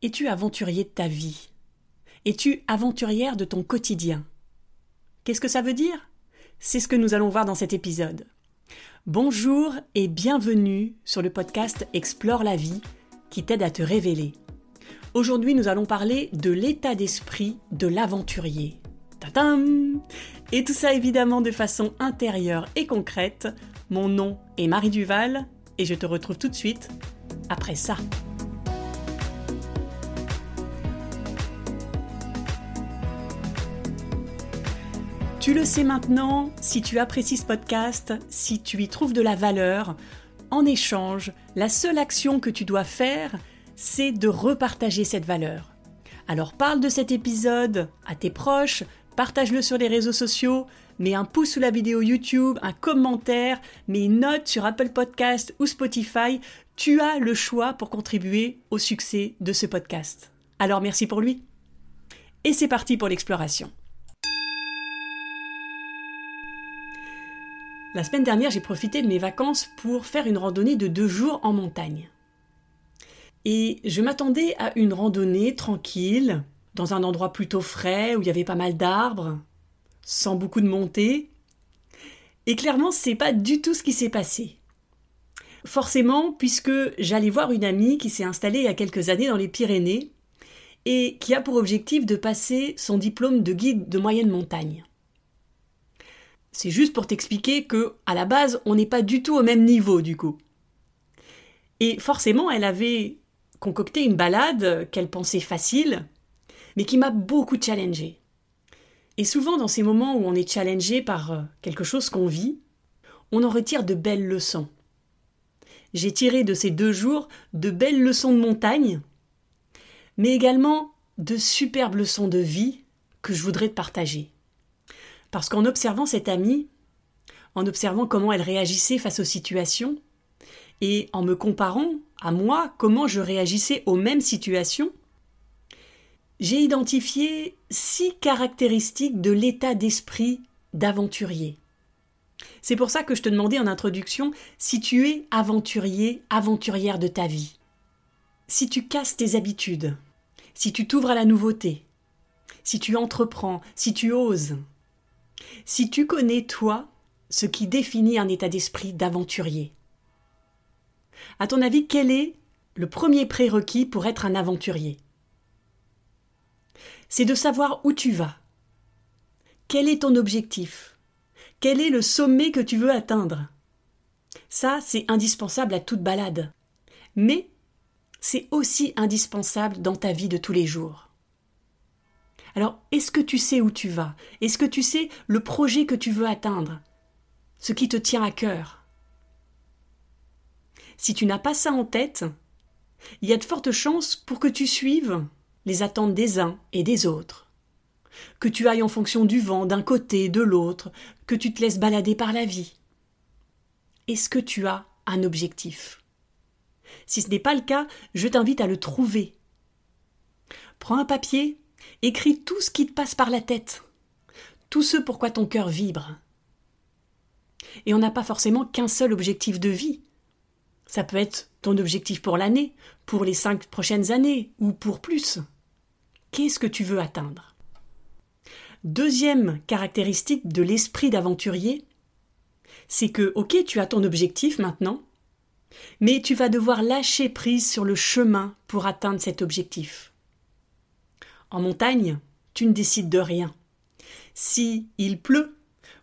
Es-tu aventurier de ta vie? Es-tu aventurière de ton quotidien? Qu'est-ce que ça veut dire? C'est ce que nous allons voir dans cet épisode. Bonjour et bienvenue sur le podcast Explore la vie qui t'aide à te révéler. Aujourd'hui, nous allons parler de l'état d'esprit de l'aventurier. Et tout ça évidemment de façon intérieure et concrète. Mon nom est Marie Duval et je te retrouve tout de suite après ça. Tu le sais maintenant, si tu apprécies ce podcast, si tu y trouves de la valeur, en échange, la seule action que tu dois faire, c'est de repartager cette valeur. Alors parle de cet épisode à tes proches, partage-le sur les réseaux sociaux, mets un pouce sous la vidéo YouTube, un commentaire, mets une note sur Apple Podcast ou Spotify. Tu as le choix pour contribuer au succès de ce podcast. Alors merci pour lui. Et c'est parti pour l'exploration. La semaine dernière, j'ai profité de mes vacances pour faire une randonnée de deux jours en montagne. Et je m'attendais à une randonnée tranquille, dans un endroit plutôt frais où il y avait pas mal d'arbres, sans beaucoup de montée. Et clairement, c'est pas du tout ce qui s'est passé. Forcément, puisque j'allais voir une amie qui s'est installée il y a quelques années dans les Pyrénées et qui a pour objectif de passer son diplôme de guide de moyenne montagne. C'est juste pour t'expliquer que, à la base, on n'est pas du tout au même niveau, du coup. Et forcément, elle avait concocté une balade qu'elle pensait facile, mais qui m'a beaucoup challengée. Et souvent, dans ces moments où on est challengé par euh, quelque chose qu'on vit, on en retire de belles leçons. J'ai tiré de ces deux jours de belles leçons de montagne, mais également de superbes leçons de vie que je voudrais te partager. Parce qu'en observant cette amie, en observant comment elle réagissait face aux situations, et en me comparant à moi comment je réagissais aux mêmes situations, j'ai identifié six caractéristiques de l'état d'esprit d'aventurier. C'est pour ça que je te demandais en introduction si tu es aventurier, aventurière de ta vie. Si tu casses tes habitudes, si tu t'ouvres à la nouveauté, si tu entreprends, si tu oses, si tu connais, toi, ce qui définit un état d'esprit d'aventurier. À ton avis, quel est le premier prérequis pour être un aventurier? C'est de savoir où tu vas. Quel est ton objectif? Quel est le sommet que tu veux atteindre? Ça, c'est indispensable à toute balade. Mais c'est aussi indispensable dans ta vie de tous les jours. Alors, est-ce que tu sais où tu vas? Est-ce que tu sais le projet que tu veux atteindre? Ce qui te tient à cœur? Si tu n'as pas ça en tête, il y a de fortes chances pour que tu suives les attentes des uns et des autres. Que tu ailles en fonction du vent d'un côté, de l'autre, que tu te laisses balader par la vie. Est-ce que tu as un objectif? Si ce n'est pas le cas, je t'invite à le trouver. Prends un papier Écris tout ce qui te passe par la tête, tout ce pourquoi ton cœur vibre. Et on n'a pas forcément qu'un seul objectif de vie. Ça peut être ton objectif pour l'année, pour les cinq prochaines années, ou pour plus. Qu'est-ce que tu veux atteindre? Deuxième caractéristique de l'esprit d'aventurier, c'est que, ok, tu as ton objectif maintenant, mais tu vas devoir lâcher prise sur le chemin pour atteindre cet objectif. En montagne, tu ne décides de rien. Si il pleut,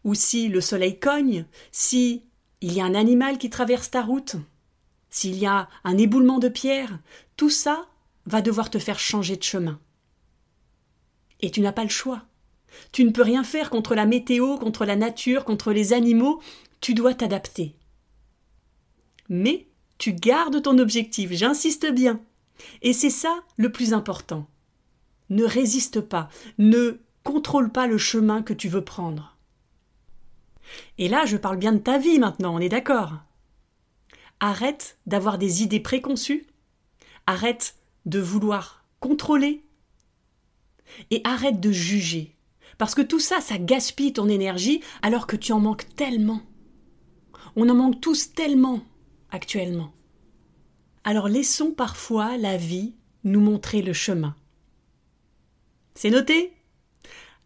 ou si le soleil cogne, si il y a un animal qui traverse ta route, s'il y a un éboulement de pierre, tout ça va devoir te faire changer de chemin. Et tu n'as pas le choix. Tu ne peux rien faire contre la météo, contre la nature, contre les animaux, tu dois t'adapter. Mais tu gardes ton objectif, j'insiste bien. Et c'est ça le plus important. Ne résiste pas, ne contrôle pas le chemin que tu veux prendre. Et là, je parle bien de ta vie maintenant, on est d'accord? Arrête d'avoir des idées préconçues, arrête de vouloir contrôler, et arrête de juger. Parce que tout ça, ça gaspille ton énergie alors que tu en manques tellement. On en manque tous tellement actuellement. Alors laissons parfois la vie nous montrer le chemin. C'est noté?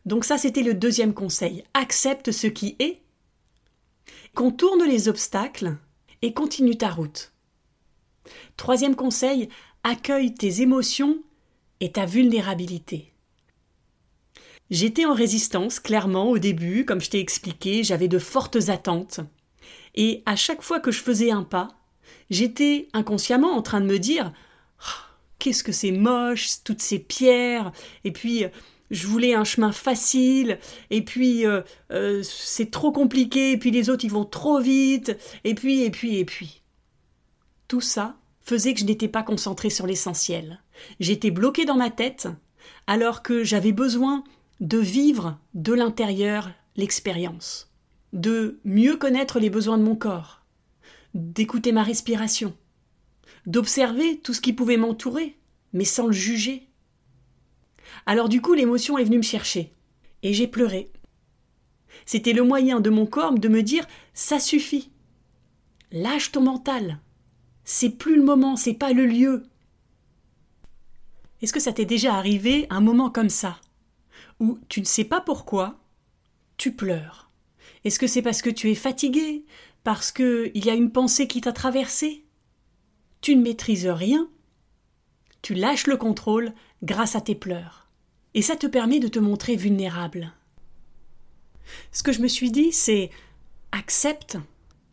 Donc ça, c'était le deuxième conseil. Accepte ce qui est, contourne les obstacles et continue ta route. Troisième conseil, accueille tes émotions et ta vulnérabilité. J'étais en résistance, clairement, au début, comme je t'ai expliqué, j'avais de fortes attentes. Et à chaque fois que je faisais un pas, j'étais inconsciemment en train de me dire Qu'est-ce que c'est moche, toutes ces pierres, et puis je voulais un chemin facile, et puis euh, euh, c'est trop compliqué, et puis les autres ils vont trop vite, et puis, et puis, et puis. Tout ça faisait que je n'étais pas concentrée sur l'essentiel. J'étais bloquée dans ma tête, alors que j'avais besoin de vivre de l'intérieur l'expérience, de mieux connaître les besoins de mon corps, d'écouter ma respiration, d'observer tout ce qui pouvait m'entourer, mais sans le juger. Alors du coup l'émotion est venue me chercher, et j'ai pleuré. C'était le moyen de mon corps de me dire ça suffit. Lâche ton mental. C'est plus le moment, c'est pas le lieu. Est-ce que ça t'est déjà arrivé un moment comme ça où tu ne sais pas pourquoi, tu pleures? Est-ce que c'est parce que tu es fatigué, parce qu'il y a une pensée qui t'a traversé Tu ne maîtrises rien, tu lâches le contrôle grâce à tes pleurs. Et ça te permet de te montrer vulnérable. Ce que je me suis dit, c'est accepte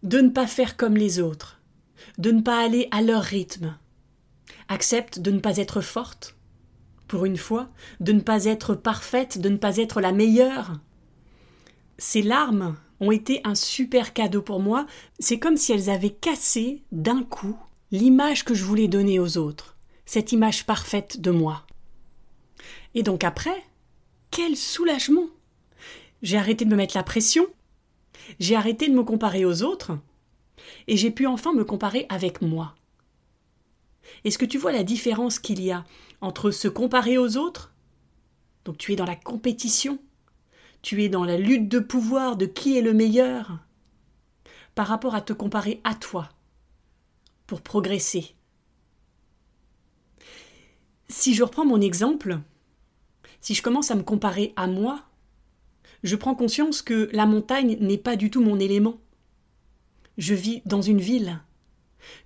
de ne pas faire comme les autres, de ne pas aller à leur rythme. Accepte de ne pas être forte, pour une fois, de ne pas être parfaite, de ne pas être la meilleure. Ces larmes ont été un super cadeau pour moi, c'est comme si elles avaient cassé d'un coup l'image que je voulais donner aux autres, cette image parfaite de moi. Et donc après, quel soulagement. J'ai arrêté de me mettre la pression, j'ai arrêté de me comparer aux autres, et j'ai pu enfin me comparer avec moi. Est-ce que tu vois la différence qu'il y a entre se comparer aux autres? Donc tu es dans la compétition, tu es dans la lutte de pouvoir de qui est le meilleur, par rapport à te comparer à toi, pour progresser. Si je reprends mon exemple, si je commence à me comparer à moi, je prends conscience que la montagne n'est pas du tout mon élément. Je vis dans une ville,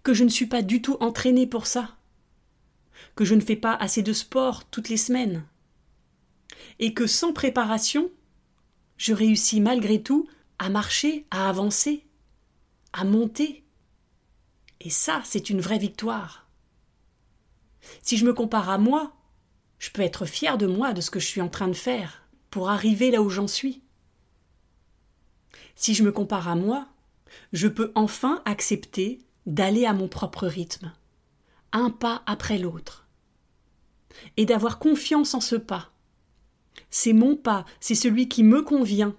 que je ne suis pas du tout entraîné pour ça, que je ne fais pas assez de sport toutes les semaines, et que sans préparation, je réussis malgré tout à marcher, à avancer, à monter. Et ça, c'est une vraie victoire. Si je me compare à moi, je peux être fier de moi, de ce que je suis en train de faire, pour arriver là où j'en suis. Si je me compare à moi, je peux enfin accepter d'aller à mon propre rythme, un pas après l'autre, et d'avoir confiance en ce pas. C'est mon pas, c'est celui qui me convient.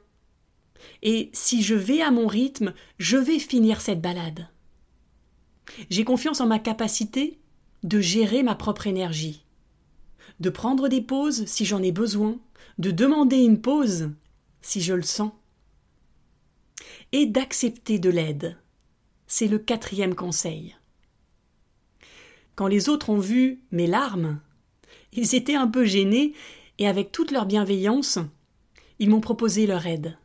Et si je vais à mon rythme, je vais finir cette balade. J'ai confiance en ma capacité de gérer ma propre énergie, de prendre des pauses si j'en ai besoin, de demander une pause si je le sens, et d'accepter de l'aide c'est le quatrième conseil. Quand les autres ont vu mes larmes, ils étaient un peu gênés et avec toute leur bienveillance, ils m'ont proposé leur aide.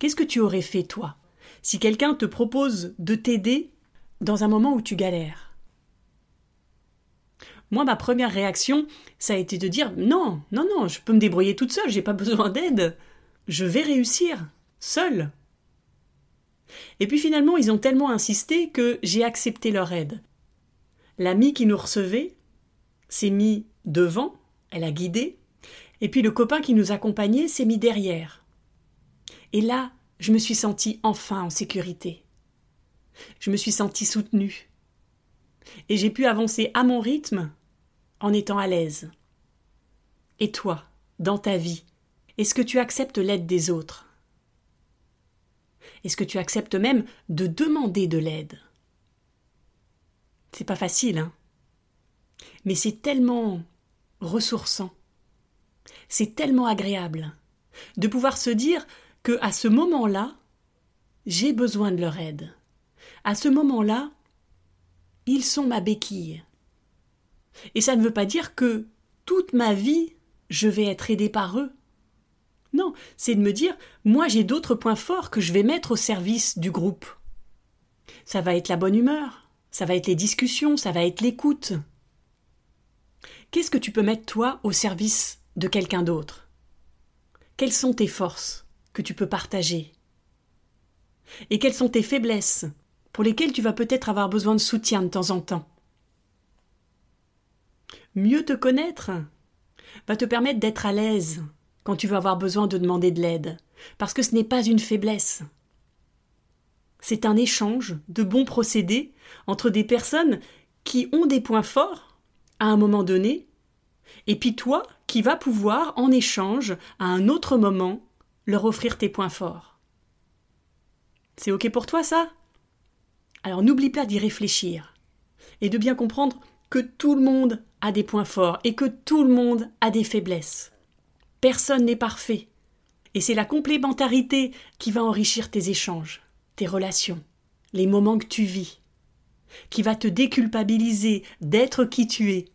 Qu'est-ce que tu aurais fait, toi, si quelqu'un te propose de t'aider dans un moment où tu galères Moi, ma première réaction, ça a été de dire non, non, non, je peux me débrouiller toute seule, j'ai pas besoin d'aide. Je vais réussir, seule. Et puis finalement, ils ont tellement insisté que j'ai accepté leur aide. L'amie qui nous recevait s'est mis devant, elle a guidé, et puis le copain qui nous accompagnait s'est mis derrière. Et là, je me suis sentie enfin en sécurité. Je me suis sentie soutenue. Et j'ai pu avancer à mon rythme en étant à l'aise. Et toi, dans ta vie, est-ce que tu acceptes l'aide des autres? Est-ce que tu acceptes même de demander de l'aide? C'est pas facile, hein Mais c'est tellement ressourçant. C'est tellement agréable de pouvoir se dire que à ce moment-là, j'ai besoin de leur aide. À ce moment-là, ils sont ma béquille. Et ça ne veut pas dire que toute ma vie, je vais être aidé par eux. Non, c'est de me dire, moi j'ai d'autres points forts que je vais mettre au service du groupe. Ça va être la bonne humeur, ça va être les discussions, ça va être l'écoute. Qu'est-ce que tu peux mettre toi au service de quelqu'un d'autre? Quelles sont tes forces que tu peux partager? Et quelles sont tes faiblesses? Pour lesquelles tu vas peut-être avoir besoin de soutien de temps en temps Mieux te connaître va te permettre d'être à l'aise quand tu vas avoir besoin de demander de l'aide, parce que ce n'est pas une faiblesse. C'est un échange de bons procédés entre des personnes qui ont des points forts à un moment donné, et puis toi qui vas pouvoir, en échange, à un autre moment, leur offrir tes points forts. C'est OK pour toi ça? Alors n'oublie pas d'y réfléchir et de bien comprendre que tout le monde a des points forts et que tout le monde a des faiblesses. Personne n'est parfait. Et c'est la complémentarité qui va enrichir tes échanges, tes relations, les moments que tu vis, qui va te déculpabiliser d'être qui tu es.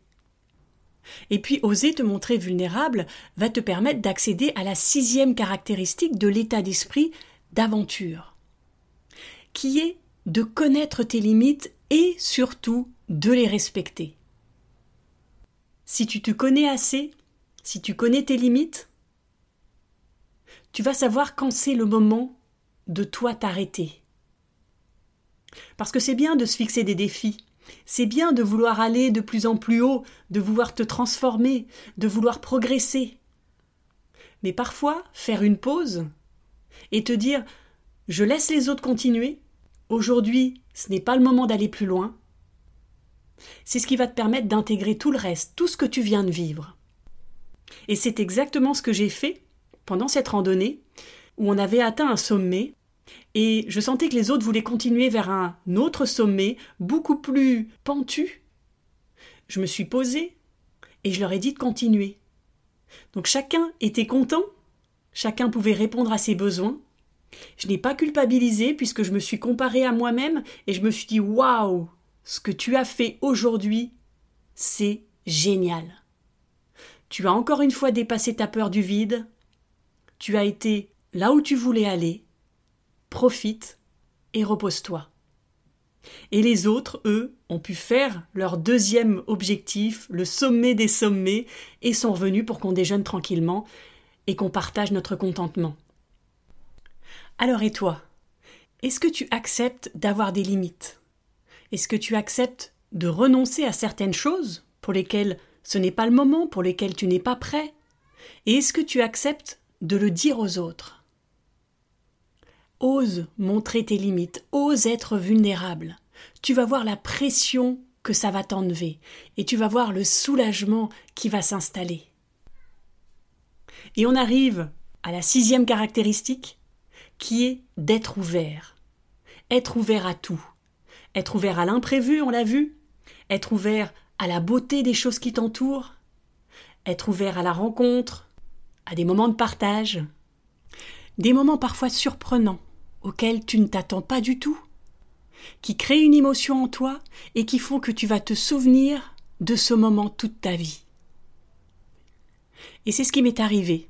Et puis oser te montrer vulnérable va te permettre d'accéder à la sixième caractéristique de l'état d'esprit d'aventure, qui est de connaître tes limites et surtout de les respecter. Si tu te connais assez, si tu connais tes limites, tu vas savoir quand c'est le moment de toi t'arrêter. Parce que c'est bien de se fixer des défis, c'est bien de vouloir aller de plus en plus haut, de vouloir te transformer, de vouloir progresser. Mais parfois, faire une pause et te dire je laisse les autres continuer, aujourd'hui ce n'est pas le moment d'aller plus loin, c'est ce qui va te permettre d'intégrer tout le reste, tout ce que tu viens de vivre. Et c'est exactement ce que j'ai fait pendant cette randonnée, où on avait atteint un sommet, et je sentais que les autres voulaient continuer vers un autre sommet, beaucoup plus pentu. Je me suis posée, et je leur ai dit de continuer. Donc chacun était content, chacun pouvait répondre à ses besoins. Je n'ai pas culpabilisé puisque je me suis comparée à moi-même et je me suis dit waouh, ce que tu as fait aujourd'hui, c'est génial. Tu as encore une fois dépassé ta peur du vide, tu as été là où tu voulais aller, profite et repose-toi. Et les autres, eux, ont pu faire leur deuxième objectif, le sommet des sommets, et sont revenus pour qu'on déjeune tranquillement et qu'on partage notre contentement. Alors et toi? Est-ce que tu acceptes d'avoir des limites? Est-ce que tu acceptes de renoncer à certaines choses pour lesquelles ce n'est pas le moment, pour lesquelles tu n'es pas prêt? Et est-ce que tu acceptes de le dire aux autres? Ose montrer tes limites, ose être vulnérable. Tu vas voir la pression que ça va t'enlever, et tu vas voir le soulagement qui va s'installer. Et on arrive à la sixième caractéristique, qui est d'être ouvert. Être ouvert à tout. Être ouvert à l'imprévu, on l'a vu. Être ouvert à la beauté des choses qui t'entourent. Être ouvert à la rencontre, à des moments de partage. Des moments parfois surprenants, auxquels tu ne t'attends pas du tout, qui créent une émotion en toi et qui font que tu vas te souvenir de ce moment toute ta vie. Et c'est ce qui m'est arrivé.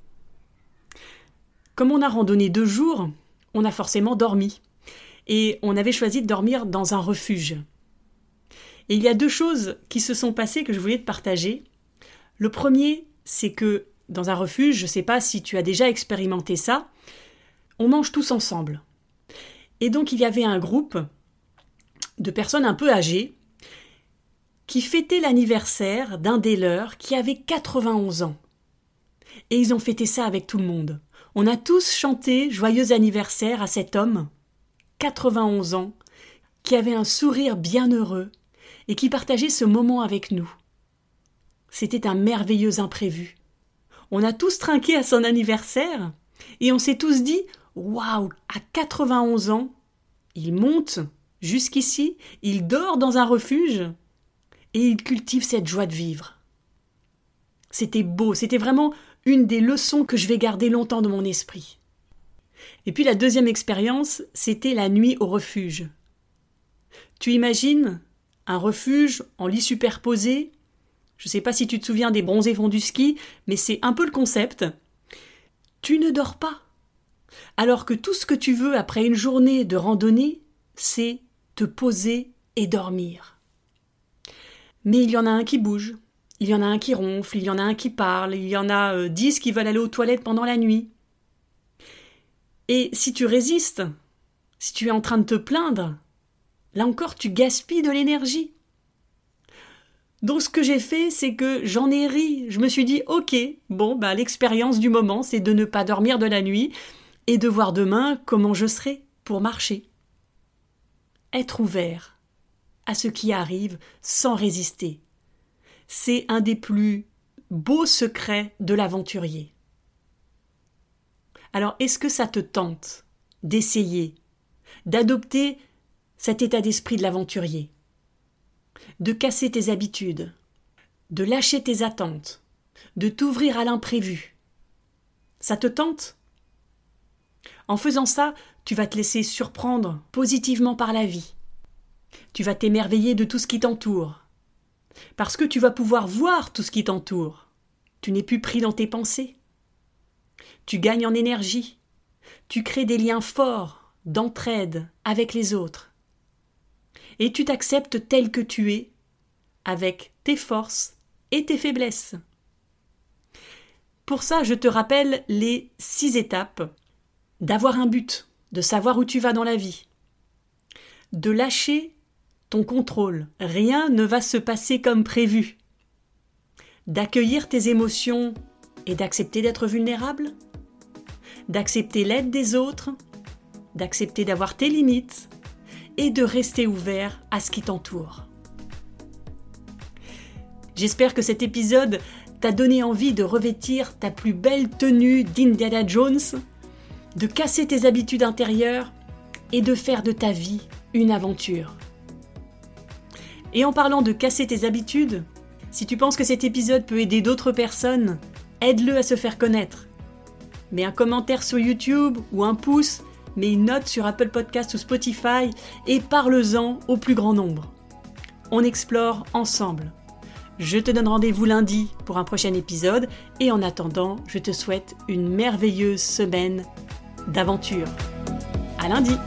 Comme on a randonné deux jours, on a forcément dormi et on avait choisi de dormir dans un refuge. Et il y a deux choses qui se sont passées que je voulais te partager. Le premier, c'est que dans un refuge, je ne sais pas si tu as déjà expérimenté ça, on mange tous ensemble. Et donc il y avait un groupe de personnes un peu âgées qui fêtaient l'anniversaire d'un des leurs qui avait 91 ans. Et ils ont fêté ça avec tout le monde. On a tous chanté joyeux anniversaire à cet homme 91 ans, qui avait un sourire bienheureux et qui partageait ce moment avec nous. C'était un merveilleux imprévu. On a tous trinqué à son anniversaire et on s'est tous dit Waouh, à 91 ans, il monte jusqu'ici, il dort dans un refuge et il cultive cette joie de vivre. C'était beau, c'était vraiment une des leçons que je vais garder longtemps de mon esprit. Et puis la deuxième expérience, c'était la nuit au refuge. Tu imagines un refuge en lit superposé, Je ne sais pas si tu te souviens des bronzés fonds du ski, mais c'est un peu le concept. Tu ne dors pas. Alors que tout ce que tu veux après une journée de randonnée, c'est te poser et dormir. Mais il y en a un qui bouge, il y en a un qui ronfle, il y en a un qui parle, il y en a euh, dix qui veulent aller aux toilettes pendant la nuit. Et si tu résistes, si tu es en train de te plaindre, là encore tu gaspilles de l'énergie. Donc ce que j'ai fait, c'est que j'en ai ri. Je me suis dit, ok, bon, bah l'expérience du moment, c'est de ne pas dormir de la nuit et de voir demain comment je serai pour marcher. Être ouvert à ce qui arrive sans résister. C'est un des plus beaux secrets de l'aventurier. Alors est-ce que ça te tente d'essayer, d'adopter cet état d'esprit de l'aventurier, de casser tes habitudes, de lâcher tes attentes, de t'ouvrir à l'imprévu? Ça te tente? En faisant ça, tu vas te laisser surprendre positivement par la vie. Tu vas t'émerveiller de tout ce qui t'entoure. Parce que tu vas pouvoir voir tout ce qui t'entoure. Tu n'es plus pris dans tes pensées. Tu gagnes en énergie. Tu crées des liens forts d'entraide avec les autres. Et tu t'acceptes tel que tu es, avec tes forces et tes faiblesses. Pour ça, je te rappelle les six étapes d'avoir un but, de savoir où tu vas dans la vie, de lâcher ton contrôle, rien ne va se passer comme prévu, d'accueillir tes émotions et d'accepter d'être vulnérable, d'accepter l'aide des autres, d'accepter d'avoir tes limites et de rester ouvert à ce qui t'entoure. J'espère que cet épisode t'a donné envie de revêtir ta plus belle tenue d'Indiana Jones, de casser tes habitudes intérieures et de faire de ta vie une aventure. Et en parlant de casser tes habitudes, si tu penses que cet épisode peut aider d'autres personnes, aide-le à se faire connaître. Mets un commentaire sur YouTube ou un pouce, mets une note sur Apple Podcast ou Spotify et parle-en au plus grand nombre. On explore ensemble. Je te donne rendez-vous lundi pour un prochain épisode et en attendant, je te souhaite une merveilleuse semaine d'aventure. À lundi!